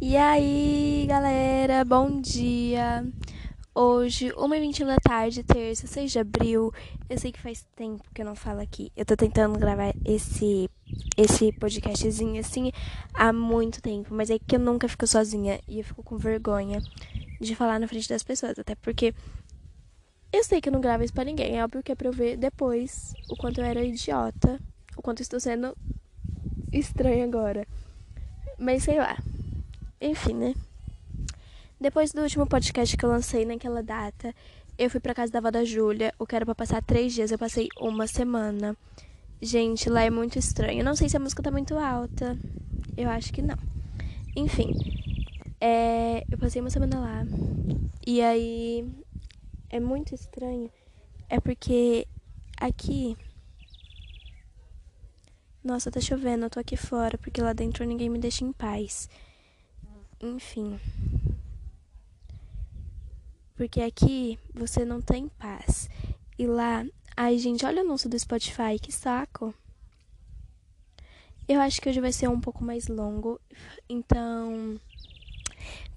E aí, galera, bom dia. Hoje, 1h21 da tarde, terça, 6 de abril. Eu sei que faz tempo que eu não falo aqui. Eu tô tentando gravar esse esse podcastzinho assim há muito tempo, mas é que eu nunca fico sozinha e eu fico com vergonha de falar na frente das pessoas, até porque eu sei que eu não gravo isso pra ninguém. É óbvio que é pra eu ver depois o quanto eu era idiota, o quanto eu estou sendo estranha agora. Mas sei lá. Enfim, né? Depois do último podcast que eu lancei naquela data, eu fui pra casa da avó da Júlia, o que era pra passar três dias, eu passei uma semana. Gente, lá é muito estranho. Eu não sei se a música tá muito alta. Eu acho que não. Enfim, é, eu passei uma semana lá. E aí é muito estranho. É porque aqui. Nossa, tá chovendo. Eu tô aqui fora porque lá dentro ninguém me deixa em paz. Enfim. Porque aqui você não tem paz. E lá. Ai, gente, olha o anúncio do Spotify. Que saco. Eu acho que hoje vai ser um pouco mais longo. Então.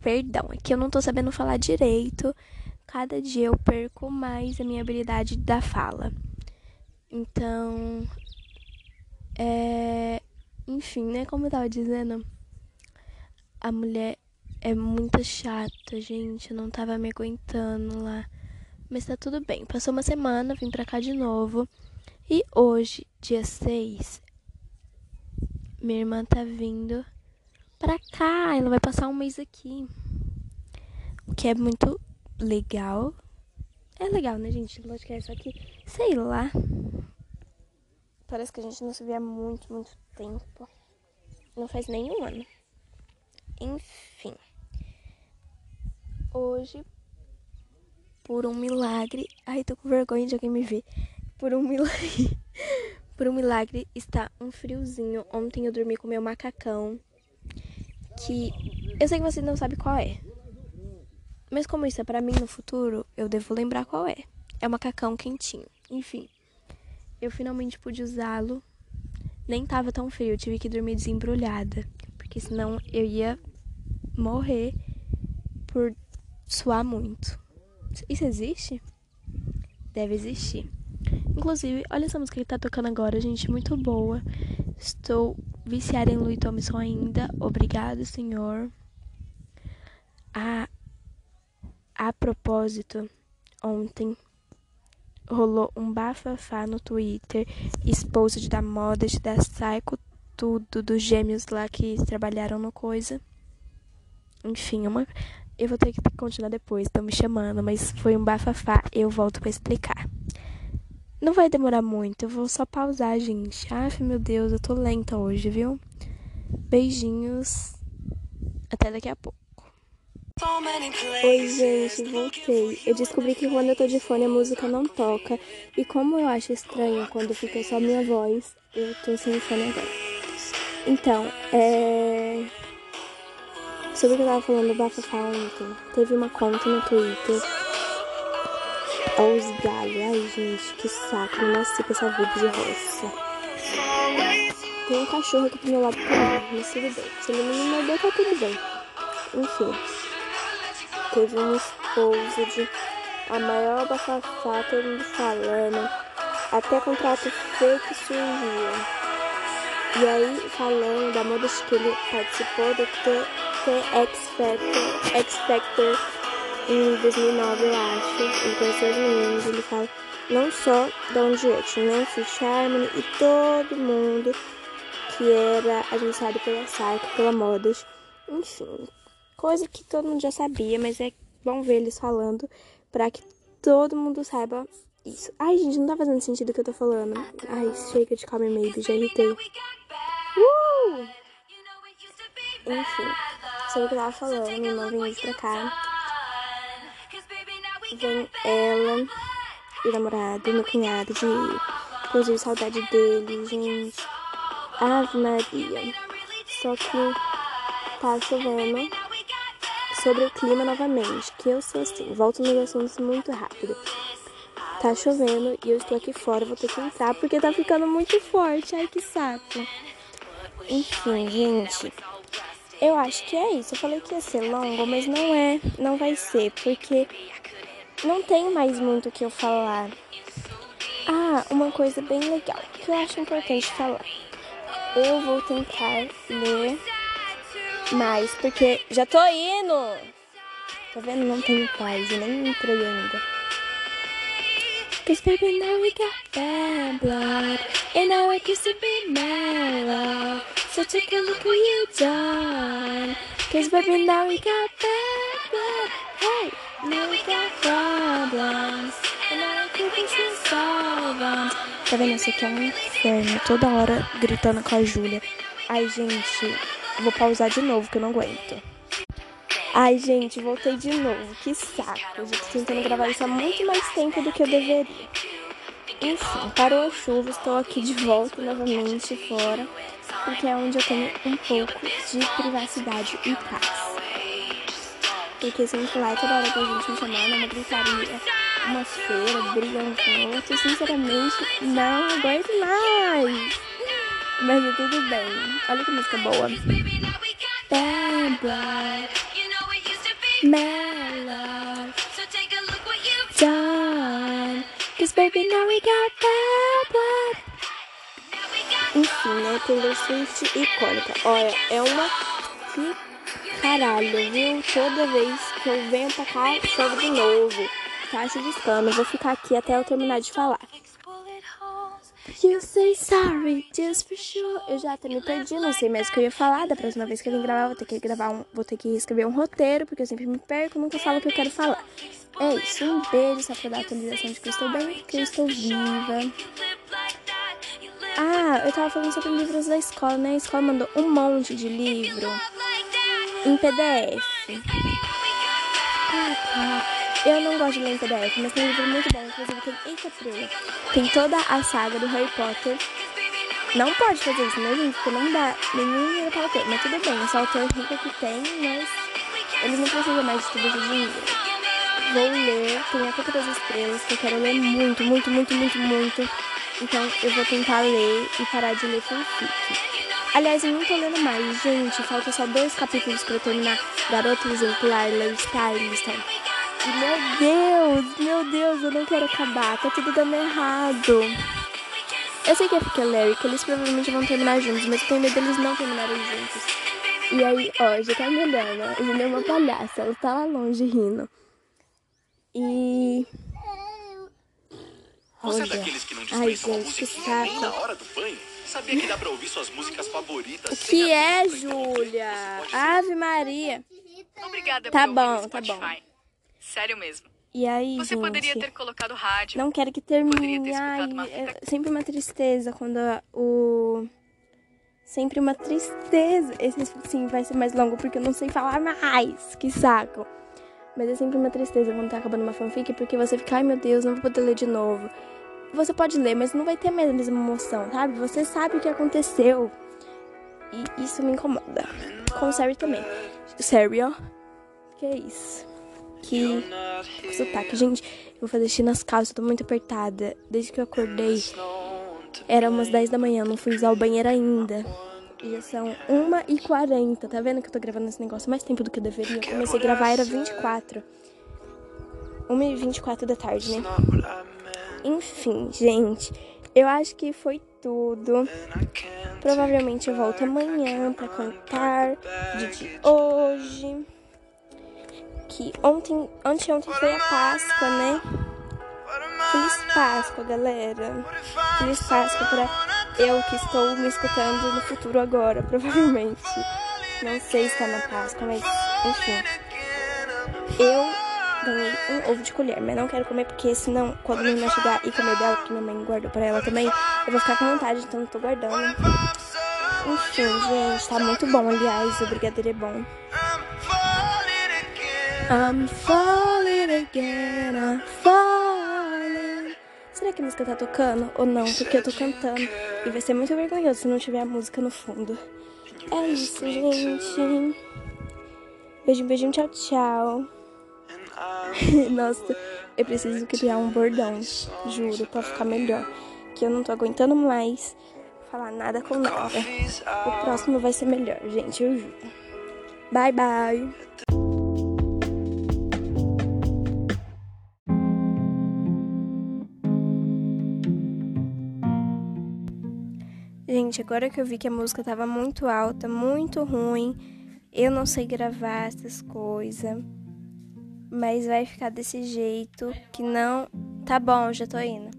Perdão, é que eu não tô sabendo falar direito cada dia eu perco mais a minha habilidade da fala. Então, é, enfim, né? Como eu tava dizendo, a mulher é muito chata, gente. Eu não tava me aguentando lá. Mas tá tudo bem. Passou uma semana, vim pra cá de novo. E hoje, dia 6, minha irmã tá vindo pra cá. Ela vai passar um mês aqui. O que é muito legal. É legal, né, gente? Lógico que é só que, sei lá. Parece que a gente não se vê há muito, muito tempo. Não faz nenhum ano. Enfim. Hoje, por um milagre. Ai, tô com vergonha de alguém me ver. Por um milagre. por um milagre, está um friozinho. Ontem eu dormi com meu macacão. Que eu sei que você não sabe qual é. Mas como isso é para mim no futuro, eu devo lembrar qual é. É um macacão quentinho. Enfim, eu finalmente pude usá-lo. Nem tava tão frio, tive que dormir desembrulhada, porque senão eu ia morrer por suar muito. Isso existe? Deve existir. Inclusive, olha essa música que tá tocando agora, gente, muito boa. Estou viciada em Louis Thompson ainda. Obrigado, senhor. Ah, a propósito, ontem rolou um bafafá no Twitter, exposto da moda, da Psycho, tudo, dos gêmeos lá que trabalharam no coisa. Enfim, uma. Eu vou ter que continuar depois, estão me chamando, mas foi um bafafá, eu volto para explicar. Não vai demorar muito, eu vou só pausar, gente. Ai, meu Deus, eu tô lenta hoje, viu? Beijinhos. Até daqui a pouco. Oi, gente, voltei. Eu descobri que quando eu tô de fone a música não toca. E como eu acho estranho quando fica só minha voz, eu tô sem fone agora. Então, é. Sobre o que eu tava falando do Bafafá ontem, teve uma conta no Twitter. Olha os galhos. Ai, gente, que saco. Não nasci com essa vida de roça. Tem um cachorro aqui pro meu lado também, mas tudo bem. Se ele não me morder, tá tudo bem. Enfim teve um esposo de a maior bafafá, todo mundo falando, até contrato fake surgiu. E aí, falando da moda que ele participou do X Factor, X Factor em 2009, eu acho. Ele conheceu os meninos, ele fala não só da One Direction, né? Fifth Harmony e todo mundo que era agenciado pela Psycho, pela Modas. Enfim, Coisa que todo mundo já sabia, mas é bom ver eles falando para que todo mundo saiba isso. Ai, gente, não tá fazendo sentido o que eu tô falando. Ai, chega de Call Me Maybe, já irritei. Uh! Enfim, sobre o que eu tava falando, vem hoje pra cá. Vem ela e o namorado, meu cunhado de Inclusive, saudade dele, gente. Ave Maria. Só que tá chovendo sobre o clima novamente, que eu sou assim, volto nos assuntos muito rápido. Tá chovendo e eu estou aqui fora, vou ter que entrar porque tá ficando muito forte. Ai, que saco. Enfim, gente. eu acho que é isso. Eu falei que ia ser longo, mas não é, não vai ser, porque não tem mais muito o que eu falar. Ah, uma coisa bem legal que eu acho importante falar. Eu vou tentar ler mais, porque já tô indo! Tá vendo? Não tenho quase, nem entrei ainda. Cause baby now we got bad blood And now I used to be mellow So take a look what done Cause baby now we got bad blood Hey, now we got problems And I can solve them Tá vendo? Isso aqui é um inferno Toda hora gritando com a Júlia Ai, gente, vou pausar de novo que eu não aguento Ai, gente, voltei de novo. Que saco. Eu tô tentando gravar isso há muito mais tempo do que eu deveria. Enfim, parou a chuva, estou aqui de volta novamente fora, porque é onde eu tenho um pouco de privacidade e paz. Porque sempre lá toda hora que a gente me chamar numa gritaria, uma feira, brigando com outro, sinceramente não aguento mais. Mas é tudo bem. Olha que música boa. Bad done. Cause baby, now we got bad blood. Enfim, né? Taylor Swift icônica. Olha, é uma que caralho, viu? Toda vez que eu venho pra cá, chove de novo. Tá chuviscando. Vou ficar aqui até eu terminar de falar. You say sorry just for sure. Eu já até me perdi, não sei mais o que eu ia falar. Da próxima vez que eu vim gravar, vou ter que gravar um, vou ter que escrever um roteiro, porque eu sempre me perco, nunca falo o que eu quero falar. É isso, um beijo só pra dar a atualização de que eu estou bem, que eu estou viva. Ah, eu tava falando sobre livros da escola, né? A escola mandou um monte de livro em PDF. Ah, tá. Eu não gosto de ler em PDF, mas tem um livro muito bom, inclusive tem Eita Prula. Tem toda a saga do Harry Potter. Não pode fazer isso, né, gente? Porque não dá nenhum dinheiro para autor. Mas tudo bem, esse autor rico que tem, mas eles não precisam mais de tudo esse dinheiro. Vou ler, tem a Culpa das Estrelas, que eu quero ler muito, muito, muito, muito, muito. Então eu vou tentar ler e parar de ler fanfic. Aliás, eu não tô lendo mais, gente. Falta só dois capítulos para terminar Garota Exemplar, Lady Stylist. Meu Deus, meu Deus, eu não quero acabar. Tá tudo dando errado. Eu sei que é porque é Larry, que eles provavelmente vão terminar juntos, mas eu tenho medo deles não terminarem juntos. E aí, ó, já tá melhor, né? Ele é uma palhaça, ela tá lá longe rindo. E. Você é daqueles que não Ai, gente, que saco. na hora do banho? Sabia que dá pra ouvir suas músicas favoritas? O que é, Júlia? Ave Maria. Obrigada tá bom, tá bom. Sério mesmo. E aí, Você gente, poderia ter colocado rádio. Não quero que termine. Ai, é sempre uma tristeza quando o sempre uma tristeza. Esse sim vai ser mais longo porque eu não sei falar mais. Que saco. Mas é sempre uma tristeza quando tá acabando uma fanfic porque você fica, ai meu Deus, não vou poder ler de novo. Você pode ler, mas não vai ter a mesma emoção, sabe? Você sabe o que aconteceu. E isso me incomoda. Com o Sari também. Sério? Que é isso? que sotaque. Gente, eu vou fazer xixi nas calças, eu tô muito apertada. Desde que eu acordei, era umas 10 da manhã, não fui usar o banheiro ainda. E são 1h40, tá vendo que eu tô gravando esse negócio mais tempo do que eu deveria? Eu comecei a gravar, era 24. 1h24 da tarde, né? Enfim, gente, eu acho que foi tudo. Provavelmente eu volto amanhã pra contar de hoje que ontem, anteontem foi a Páscoa, né? Feliz Páscoa, galera. Feliz Páscoa para eu que estou me escutando no futuro agora, provavelmente. Não sei se tá na Páscoa, mas enfim. Eu ganhei um ovo de colher, mas não quero comer porque senão, quando minha irmã chegar e comer dela, que minha mãe guardou pra ela também, eu vou ficar com vontade, então eu tô guardando. Enfim, gente, tá muito bom, aliás, o brigadeiro é bom. I'm falling again, I'm falling. Será que a música tá tocando ou não? Porque eu tô cantando e vai ser muito vergonhoso se não tiver a música no fundo. É isso, gente. Beijinho, beijinho, tchau, tchau. Nossa, eu preciso criar um bordão, juro, pra ficar melhor. Que eu não tô aguentando mais falar nada com nada. O próximo vai ser melhor, gente, eu juro. Bye, bye. Gente, agora que eu vi que a música tava muito alta, muito ruim, eu não sei gravar essas coisas. Mas vai ficar desse jeito que não. Tá bom, já tô indo.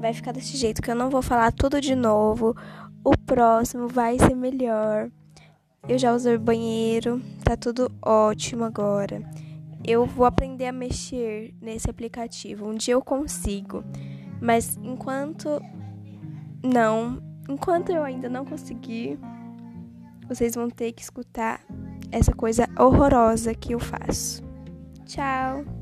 Vai ficar desse jeito que eu não vou falar tudo de novo. O próximo vai ser melhor. Eu já usei o banheiro, tá tudo ótimo agora. Eu vou aprender a mexer nesse aplicativo. Um dia eu consigo. Mas enquanto não, enquanto eu ainda não conseguir, vocês vão ter que escutar essa coisa horrorosa que eu faço. Tchau!